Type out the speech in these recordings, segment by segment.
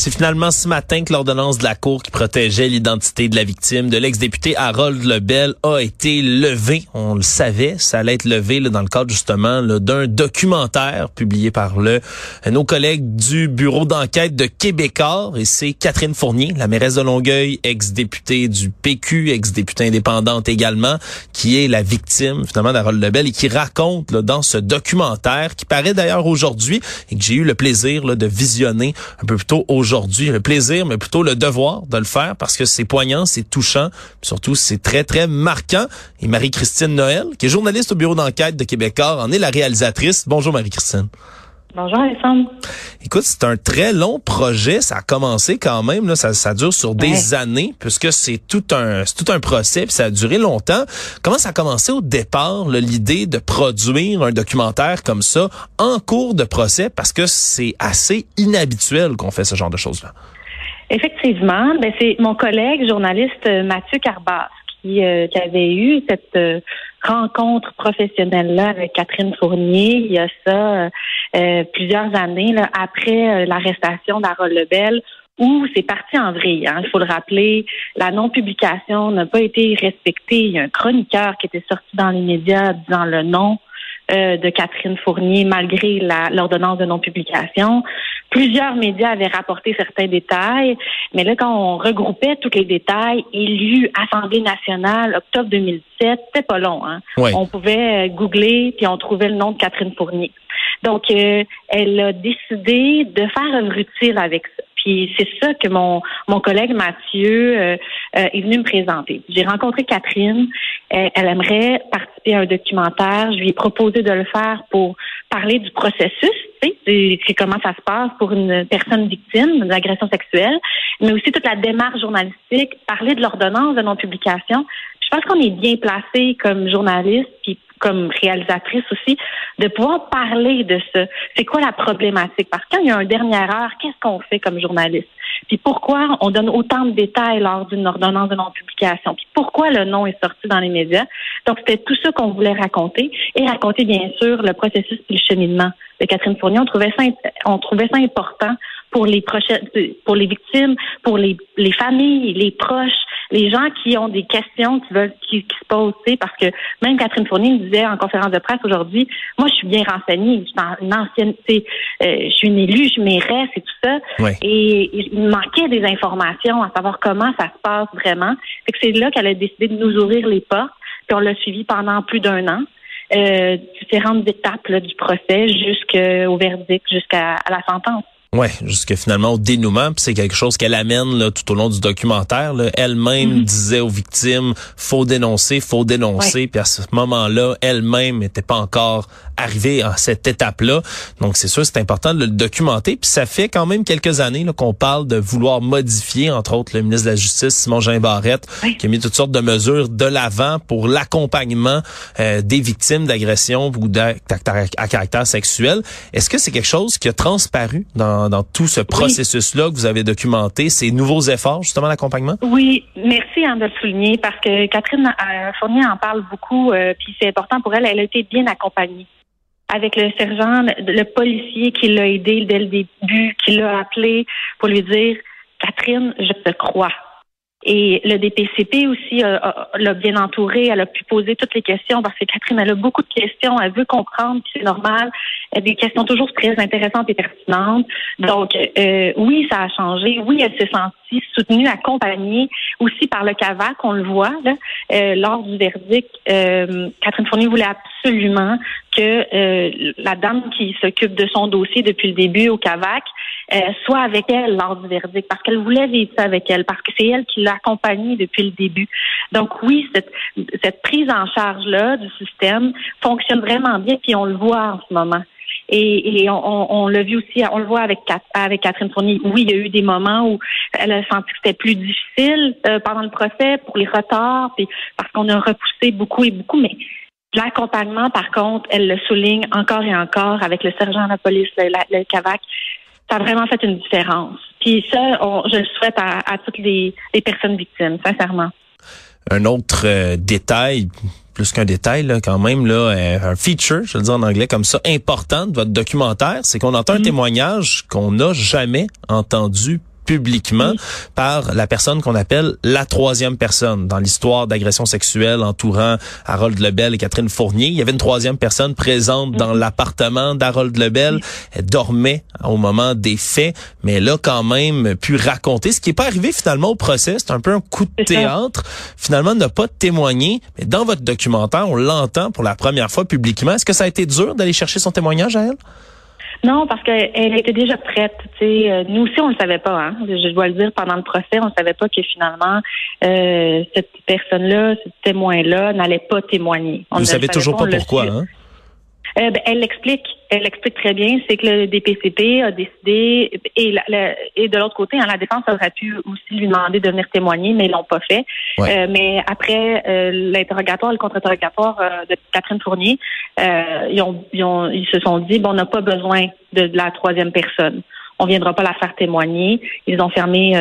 C'est finalement ce matin que l'ordonnance de la Cour qui protégeait l'identité de la victime de l'ex-député Harold Lebel a été levée. On le savait, ça allait être levé là, dans le cadre justement d'un documentaire publié par le nos collègues du bureau d'enquête de Québécois. Et c'est Catherine Fournier, la mairesse de Longueuil, ex-députée du PQ, ex-députée indépendante également, qui est la victime finalement d'Harold Lebel et qui raconte là, dans ce documentaire, qui paraît d'ailleurs aujourd'hui et que j'ai eu le plaisir là, de visionner un peu plus tôt aujourd'hui aujourd'hui. Le plaisir, mais plutôt le devoir de le faire parce que c'est poignant, c'est touchant, surtout c'est très, très marquant. Et Marie-Christine Noël, qui est journaliste au bureau d'enquête de Québécois, en est la réalisatrice. Bonjour Marie-Christine. Bonjour Alexandre. Écoute, c'est un très long projet. Ça a commencé quand même. Là, ça, ça dure sur des années puisque c'est tout un c'est tout un procès. Puis ça a duré longtemps. Comment ça a commencé au départ l'idée de produire un documentaire comme ça en cours de procès? Parce que c'est assez inhabituel qu'on fait ce genre de choses là. Effectivement, ben c'est mon collègue journaliste euh, Mathieu Carbas qui, euh, qui avait eu cette euh, rencontre professionnelle-là avec Catherine Fournier. Il y a ça euh, plusieurs années là, après l'arrestation d'Harold Lebel où c'est parti en vrille. Hein. Il faut le rappeler, la non-publication n'a pas été respectée. Il y a un chroniqueur qui était sorti dans les médias disant le nom de Catherine Fournier malgré l'ordonnance de non-publication. Plusieurs médias avaient rapporté certains détails, mais là, quand on regroupait tous les détails, élu Assemblée nationale, octobre 2017, c'était pas long. Hein? On pouvait euh, googler, puis on trouvait le nom de Catherine Fournier. Donc, euh, elle a décidé de faire œuvre utile avec ça. Puis c'est ça que mon, mon collègue Mathieu euh, est venu me présenter. J'ai rencontré Catherine. elle aimerait participer à un documentaire. Je lui ai proposé de le faire pour parler du processus c'est comment ça se passe pour une personne victime d'agression sexuelle, mais aussi toute la démarche journalistique, parler de l'ordonnance de non-publication. Je pense qu'on est bien placé comme journaliste, puis comme réalisatrice aussi, de pouvoir parler de ça. C'est quoi la problématique? Parce que quand il y a un dernière heure, qu'est-ce qu'on fait comme journaliste? Puis pourquoi on donne autant de détails lors d'une ordonnance de non-publication? Puis pourquoi le nom est sorti dans les médias? Donc, c'était tout ça qu'on voulait raconter et raconter, bien sûr, le processus et le cheminement de Catherine Fournier. On trouvait ça, on trouvait ça important pour les prochaines, pour les victimes, pour les, les familles, les proches, les gens qui ont des questions qui veulent qui, se posent, parce que même Catherine Fournier me disait en conférence de presse aujourd'hui, moi je suis bien renseignée, je suis une ancienne, euh, je suis une élue, je mairesse et tout ça, et, il manquait des informations à savoir comment ça se passe vraiment. c'est là qu'elle a décidé de nous ouvrir les portes, puis on l'a suivi pendant plus d'un an. Euh, différentes étapes du procès jusqu'au verdict, jusqu'à la sentence. Ouais, jusque finalement au dénouement, c'est quelque chose qu'elle amène là, tout au long du documentaire. Elle-même mm-hmm. disait aux victimes, faut dénoncer, faut dénoncer. Puis à ce moment-là, elle-même n'était pas encore arrivée à cette étape-là. Donc c'est sûr, c'est important de le documenter. Puis ça fait quand même quelques années qu'on parle de vouloir modifier, entre autres, le ministre de la Justice, Simon Jean Barrette, qui a mis toutes sortes de mesures de l'avant pour l'accompagnement euh, des victimes d'agressions ou d'actes à caractère sexuel. Est-ce que c'est quelque chose qui a transparu dans dans, tout ce processus-là que vous avez documenté, ces nouveaux efforts justement d'accompagnement? Oui, merci hein, de le souligner parce que Catherine euh, Fournier en parle beaucoup, euh, puis c'est important pour elle. Elle a été bien accompagnée avec le sergent, le policier qui l'a aidé dès le début, qui l'a appelé pour lui dire Catherine, je te crois. Et le DPCP aussi l'a bien entouré. Elle a pu poser toutes les questions parce que Catherine, elle a beaucoup de questions. Elle veut comprendre, c'est normal. A des questions toujours très intéressantes et pertinentes. Donc, euh, oui, ça a changé. Oui, elle s'est sentie soutenue, accompagnée aussi par le CAVAC, on le voit. Là, euh, lors du verdict, euh, Catherine Fournier voulait absolument que la dame qui s'occupe de son dossier depuis le début au CAVAC euh, soit avec elle lors du verdict, parce qu'elle voulait vivre ça avec elle, parce que c'est elle qui l'a accompagnée depuis le début. Donc oui, cette, cette prise en charge-là du système fonctionne vraiment bien, puis on le voit en ce moment. Et, on, l'a vu aussi, on le voit avec, avec Catherine Fournier. Oui, il y a eu des moments où elle a senti que c'était plus difficile euh, pendant le procès pour les retards, puis parce qu'on a repoussé beaucoup et beaucoup, mais L'accompagnement, par contre, elle le souligne encore et encore avec le sergent de la police, le, le CAVAC ça a vraiment fait une différence. Puis ça, je le souhaite à, toutes les, personnes victimes, sincèrement. Un autre euh, détail, plus qu'un détail là, quand même là, un feature, je vais le dire en anglais comme ça, important de votre documentaire, c'est qu'on entend un mm-hmm. témoignage qu'on n'a jamais entendu publiquement par la personne qu'on appelle la troisième personne. Dans l'histoire d'agression sexuelle entourant Harold Lebel et Catherine Fournier, il y avait une troisième personne présente dans mm-hmm. l'appartement d'Harold Lebel. Elle dormait au moment des faits, mais elle a quand même pu raconter ce qui n'est pas arrivé finalement au procès. C'est un peu un coup de théâtre. Finalement, n'a pas témoigné, mais dans votre documentaire, on l'entend pour la première fois publiquement. Est-ce que ça a été dur d'aller chercher son témoignage à elle? Non, parce qu'elle était déjà prête. sais. Euh, nous aussi, on le savait pas. Hein? Je dois le dire, pendant le procès, on savait pas que finalement, euh, cette personne-là, ce témoin-là, n'allait pas témoigner. On Vous savez toujours pas, pourquoi, hein? Euh, ben, elle l'explique. Elle l'explique très bien. C'est que le DPCP a décidé, et, et de l'autre côté, hein, la défense aurait pu aussi lui demander de venir témoigner, mais ils l'ont pas fait. Euh, mais après euh, l'interrogatoire, le contre-interrogatoire de Catherine Fournier, ils, ont, ils, ont, ils se sont dit, bon, on n'a pas besoin de, la troisième personne. On viendra pas la faire témoigner. Ils ont fermé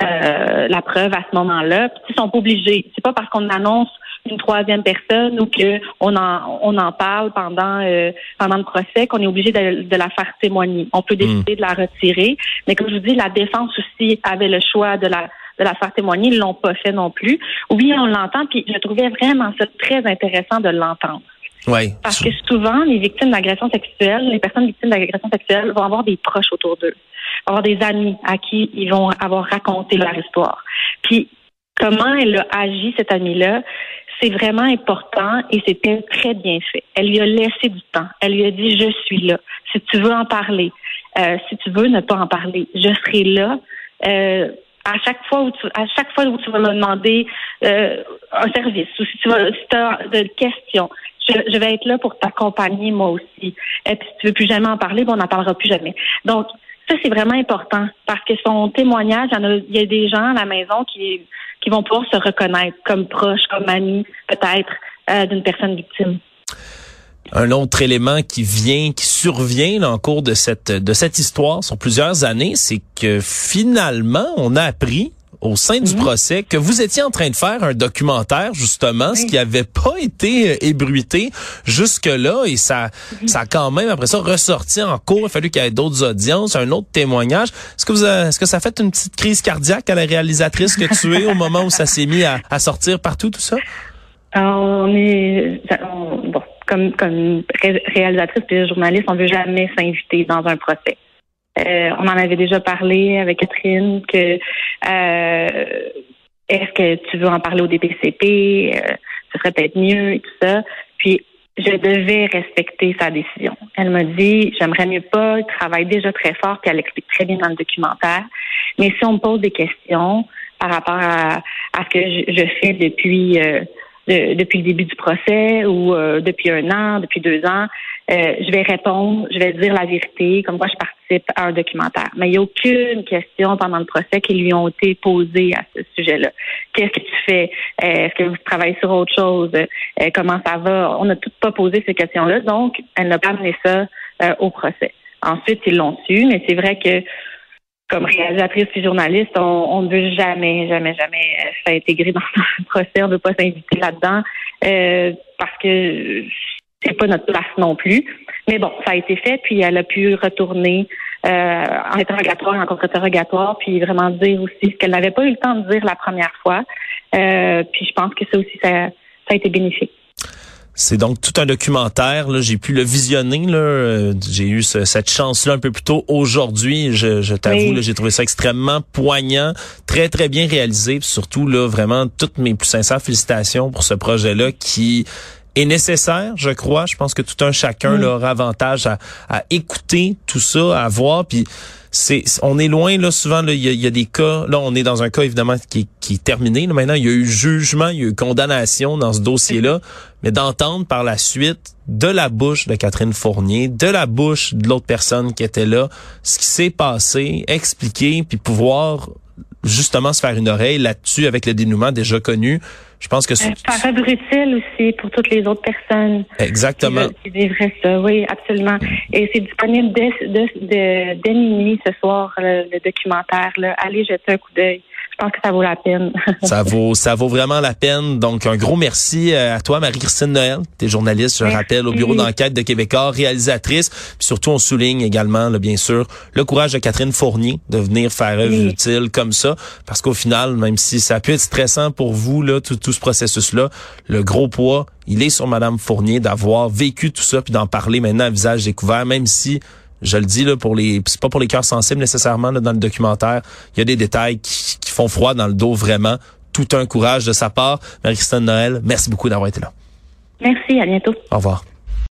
la preuve à ce moment-là. Ils sont pas obligés. C'est pas parce qu'on annonce une troisième personne ou que on en on en parle pendant euh, pendant le procès qu'on est obligé de, la faire témoigner. On peut hmm. décider de la retirer, mais comme je vous dis, la défense aussi avait le choix de la de la faire témoigner, ils l'ont pas fait non plus. Oui, on l'entend, puis je trouvais vraiment ça très intéressant de l'entendre. Oui. Parce que souvent, les victimes d'agression sexuelle, les personnes victimes d'agression sexuelle vont avoir des proches autour d'eux, avoir des amis à qui ils vont avoir raconté leur histoire. Puis comment elle a agi, cette amie-là, c'est vraiment important et c'était très bien fait. Elle lui a laissé du temps. Elle lui a dit, je suis là. Si tu veux en parler, euh, si tu veux ne pas en parler, je serai là. Euh, à chaque fois où tu, à chaque fois où tu vas me demander euh, un service ou si tu as de questions, je, vais être là pour t'accompagner moi aussi. Et puis si tu veux plus jamais en parler, bon, on n'en parlera plus jamais. Donc ça c'est vraiment important parce que son témoignage, il y, il y a des gens à la maison qui qui vont pouvoir se reconnaître comme proches, comme amis, peut-être, euh, d'une personne victime. Un autre élément qui vient, qui survient en cours de cette de cette histoire sur plusieurs années, c'est que finalement, on a appris au sein du mhm. procès que vous étiez en train de faire un documentaire justement, ce qui avait pas été euh, ébruité jusque-là et ça mhm. ça a quand même après ça ressorti en cours, il a fallu qu'il y ait d'autres audiences, un autre témoignage. Est-ce que vous est-ce que ça a fait une petite crise cardiaque à la réalisatrice que tu es au moment où ça s'est mis à, sortir partout tout ça? On est bon, comme comme réalisatrice et journaliste, on veut jamais s'inviter dans un procès. Euh, on en avait déjà parlé avec Catherine que euh, est-ce que tu veux en parler au DPCP, euh, ce serait peut-être mieux et tout ça. Puis je devais respecter sa décision. Elle m'a dit j'aimerais mieux pas, elle travaille déjà très fort, puis elle explique très bien dans le documentaire. Mais si on me pose des questions par rapport à, ce que je, fais depuis depuis le début du procès ou depuis un an, depuis deux ans, je vais répondre, je vais dire la vérité, comme quoi je participe à un documentaire. Mais il n'y a aucune question pendant le procès qui lui ont été posées à ce sujet-là. Qu'est-ce que tu fais? Euh, est-ce que vous travaillez sur autre chose? Euh, comment ça va? On n'a tout pas posé ces questions-là, donc elle n'a pas amené ça au procès. Ensuite, ils l'ont su, mais c'est vrai que comme réalisatrice et journaliste, on, ne veut jamais, jamais, jamais s'intégrer dans un procès, on ne veut pas s'inviter là-dedans parce que c'est pas notre place non plus. Mais bon, ça a été fait, puis elle a pu retourner euh, en interrogatoire, en contre-interrogatoire, puis vraiment dire aussi ce qu'elle n'avait pas eu le temps de dire la première fois. Euh, puis je pense que ça aussi, ça, a été bénéfique. C'est donc tout un documentaire. Là, j'ai pu le visionner. Là, j'ai eu cette chance-là un peu plus tôt aujourd'hui. Je, je t'avoue, j'ai trouvé ça extrêmement poignant, très très bien réalisé. Puis surtout là, vraiment toutes mes plus sincères félicitations pour ce projet-là qui est nécessaire, je crois. Je pense que tout un chacun mm. aura avantage à, à, écouter tout ça, à voir. Puis c'est, on est loin là. Souvent, il y, a des cas. Là, on est dans un cas évidemment qui, qui est terminé. maintenant, il y a eu jugement, il y a eu condamnation dans ce dossier-là. Mais d'entendre par la suite de la bouche de Catherine Fournier, de la bouche de l'autre personne qui était là, ce qui s'est passé, expliquer, puis pouvoir justement se faire une oreille là-dessus avec le dénouement déjà connu. Je pense que c'est... Faire utile aussi pour toutes les autres personnes. Exactement. C'est vrai ça, oui, absolument. Et c'est disponible dès, dès, dès, minuit ce soir, le, le documentaire. Là. Allez jeter un coup d'œil je pense que ça vaut la peine. ça vaut ça vaut vraiment la peine. Donc un gros merci euh, à toi Marie-Christine Noël, tu es journaliste, je rappelle au bureau d'enquête de Québécois, réalisatrice, puis surtout on souligne également bien sûr le courage de Catherine Fournier de venir faire œuvre utile comme ça. Parce qu'au final même si ça peut être stressant pour vous là tout, tout ce processus là, le gros poids il est sur Madame Fournier d'avoir vécu tout ça puis d'en parler maintenant à visage découvert même si je le dis là pour les, c'est pas pour les cœurs sensibles nécessairement dans le documentaire. Il y a des détails qui, qui font froid dans le dos vraiment. Tout un courage de sa part. Marie-Christine Noël, merci beaucoup d'avoir été là. Merci, à bientôt. Au revoir.